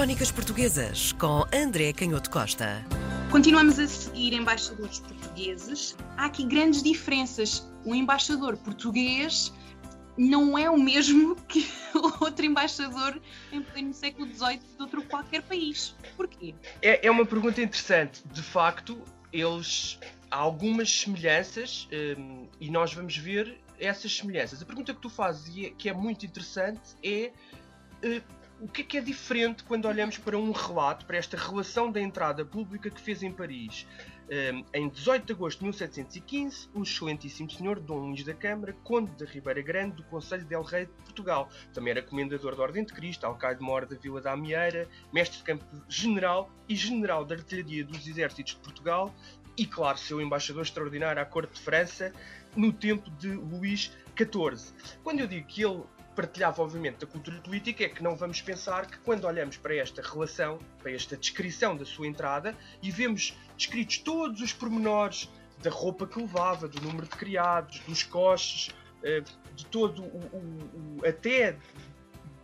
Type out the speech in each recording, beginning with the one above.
Crónicas Portuguesas com André Canhoto Costa. Continuamos a seguir embaixadores portugueses. Há aqui grandes diferenças. O embaixador português não é o mesmo que o outro embaixador em pleno século XVIII de outro qualquer país. Porquê? É, é uma pergunta interessante. De facto, eles há algumas semelhanças um, e nós vamos ver essas semelhanças. A pergunta que tu fazes e é, que é muito interessante é uh, o que é que é diferente quando olhamos para um relato, para esta relação da entrada pública que fez em Paris? Um, em 18 de agosto de 1715, o excelentíssimo senhor Dom Luís da Câmara, conde da Ribeira Grande do Conselho del Rei de Portugal, também era comendador da Ordem de Cristo, alcaide-mor da Vila da Amieira, mestre de campo general e general da artilharia dos exércitos de Portugal e, claro, seu embaixador extraordinário à corte de França no tempo de Luís XIV. Quando eu digo que ele partilhava, obviamente, da cultura política, é que não vamos pensar que quando olhamos para esta relação, para esta descrição da sua entrada, e vemos descritos todos os pormenores da roupa que levava, do número de criados, dos coches, eh, de todo o, o, o até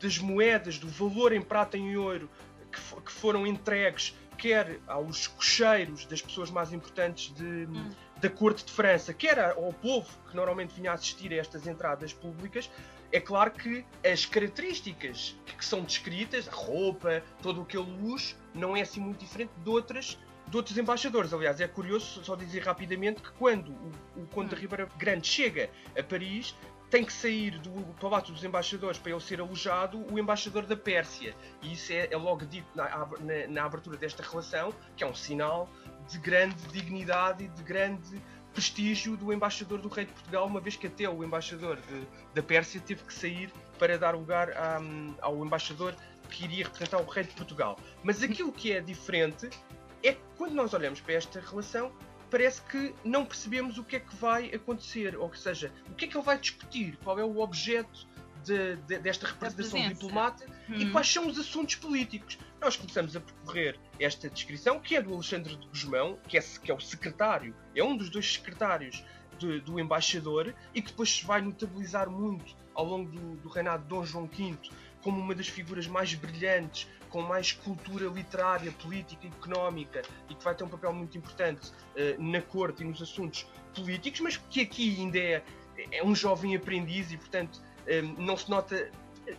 das moedas, do valor em prata e em ouro que, que foram entregues quer aos cocheiros das pessoas mais importantes de, hum. Da corte de França, quer ao povo que normalmente vinha assistir a estas entradas públicas, é claro que as características que são descritas, a roupa, todo aquele luxo, não é assim muito diferente de outras de outros embaixadores. Aliás, é curioso só dizer rapidamente que quando o, o Conde de hum. Ribeira Grande chega a Paris, tem que sair do Palácio dos Embaixadores para ele ser alojado o embaixador da Pérsia. E isso é, é logo dito na, na, na, abertura desta relação, que é um sinal de grande dignidade e de grande prestígio do embaixador do rei de Portugal, uma vez que até o embaixador de, da Pérsia teve que sair para dar lugar a, ao embaixador que iria representar o rei de Portugal. Mas aquilo que é diferente é que quando nós olhamos para esta relação, parece que não percebemos o que é que vai acontecer, ou seja, o que é que ele vai discutir, qual é o objeto de, de, desta representação diplomata hum. e quais são os assuntos políticos. Nós começamos a percorrer esta descrição, que é do Alexandre de Guzmão, que é, que é o secretário, é um dos dois secretários de, do embaixador e que depois se vai notabilizar muito ao longo do, do reinado de Dom João V como uma das figuras mais brilhantes, com mais cultura literária, política e económica e que vai ter um papel muito importante uh, na corte e nos assuntos políticos, mas que aqui ainda é, é um jovem aprendiz e, portanto, não se nota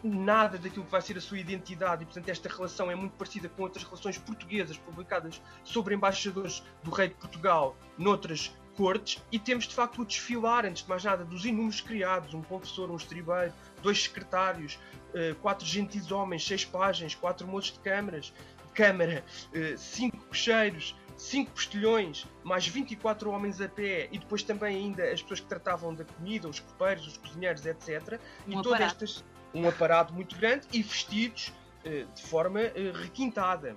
nada daquilo que vai ser a sua identidade e, portanto, esta relação é muito parecida com outras relações portuguesas publicadas sobre embaixadores do rei de Portugal noutras cortes e temos de facto o desfilar, antes de mais nada, dos inúmeros criados, um confessor, um estribeiro, dois secretários, eh, quatro gentis homens, seis páginas, quatro moços de câmaras, câmara, eh, cinco cocheiros, 5 postilhões, mais 24 homens a pé e depois também ainda as pessoas que tratavam da comida, os copeiros, os cozinheiros, etc. Um e todas estas um aparato muito grande e vestidos uh, de forma uh, requintada,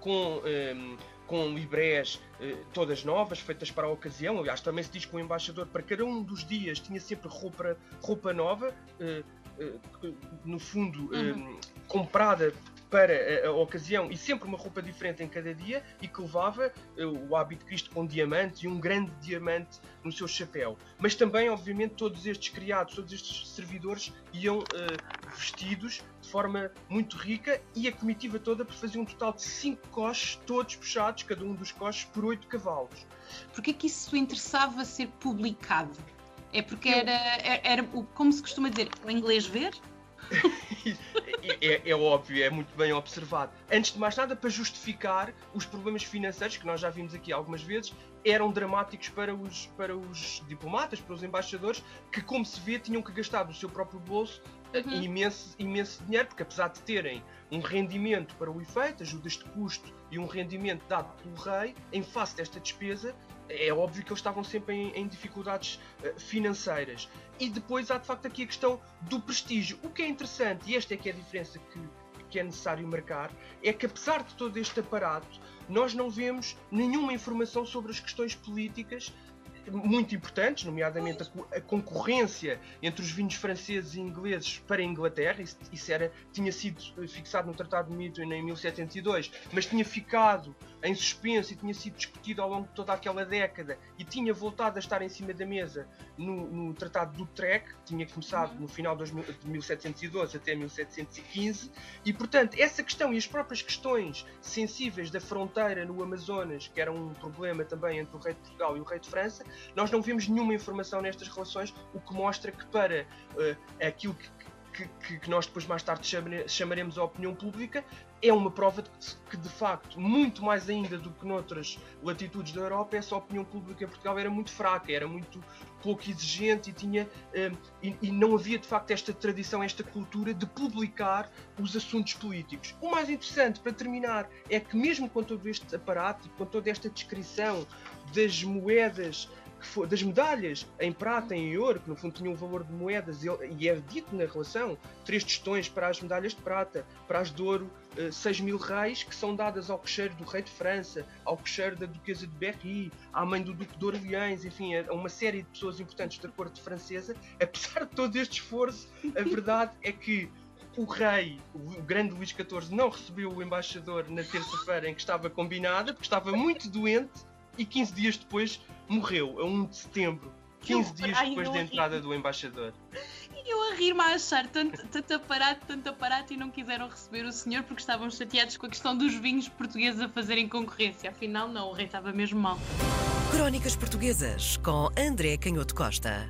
com, ehm, com librés uh, todas novas, feitas para a ocasião. Aliás, também se diz que o embaixador, para cada um dos dias, tinha sempre roupa, roupa nova, no fundo, uhum. Ehm, comprada para a, a, ocasião e sempre uma roupa diferente em cada dia e que levava uh, o hábito de Cristo com diamante e um grande diamante no seu chapéu. Mas também, obviamente, todos estes criados, todos estes servidores iam uh, vestidos de forma muito rica e a comitiva toda fazia um total de 5 coches, todos puxados, cada um dos coches, por 8 cavalos. Porquê que isso interessava ser publicado? É porque era, era, era, como se costuma dizer, o inglês ver? é, é, óbvio, é muito bem observado. Antes de mais nada, para justificar os problemas financeiros, que nós já vimos aqui algumas vezes, eram dramáticos para os, para os diplomatas, para os embaixadores, que, como se vê, tinham que gastar do seu próprio bolso uhum. imenso, imenso dinheiro, porque apesar de terem um rendimento para o efeito, ajudas de custo e um rendimento dado pelo rei, em face desta despesa, é óbvio que eles estavam sempre em, em, dificuldades uh, financeiras. E depois há de facto aqui a questão do prestígio. O que é interessante, e esta é que é a diferença que, que é necessário marcar, é que apesar de todo este aparato, nós não vemos nenhuma informação sobre as questões políticas muito importantes, nomeadamente a, concorrência entre os vinhos franceses e ingleses para a Inglaterra. Isso, era, tinha sido fixado no Tratado de Midway em 1702, mas tinha ficado em suspenso e tinha sido discutido ao longo de toda aquela década e tinha voltado a estar em cima da mesa no, no Tratado do Utrecht, que tinha começado no final de 1712 até 1715, e portanto essa questão e as próprias questões sensíveis da fronteira no Amazonas, que era um problema também entre o rei de Portugal e o rei de França, nós não vimos nenhuma informação nestas relações, o que mostra que para uh, aquilo que, que, que, nós depois mais tarde chamaremos a opinião pública, é uma prova de que, de facto, muito mais ainda do que noutras latitudes da Europa, essa opinião pública em Portugal era muito fraca, era muito pouco exigente e, tinha, um, e, e, não havia, de facto, esta tradição, esta cultura de publicar os assuntos políticos. O mais interessante, para terminar, é que mesmo com todo este aparato com toda esta descrição das moedas das medalhas em prata e em ouro, que no fundo tinham o valor de moedas, e é dito na relação, três tostões para as medalhas de prata, para as de ouro, eh, 6 mil reis, que são dadas ao cocheiro do rei de França, ao cocheiro da duquesa de Berry, à mãe do duque de Orleans, enfim, a uma série de pessoas importantes da corte francesa. Apesar de todo este esforço, a verdade é que o rei, o grande Luís XIV, não recebeu o embaixador na terça-feira em que estava combinada, porque estava muito doente e 15 dias depois morreu, a 1 de setembro. 15 dias depois da entrada do embaixador. E eu a rir-me a achar tanto, tanto aparato, tanto aparato e não quiseram receber o senhor porque estavam chateados com a questão dos vinhos portugueses a fazerem concorrência. Afinal, não, o rei estava mesmo mal. Crónicas Portuguesas com André Canhoto Costa.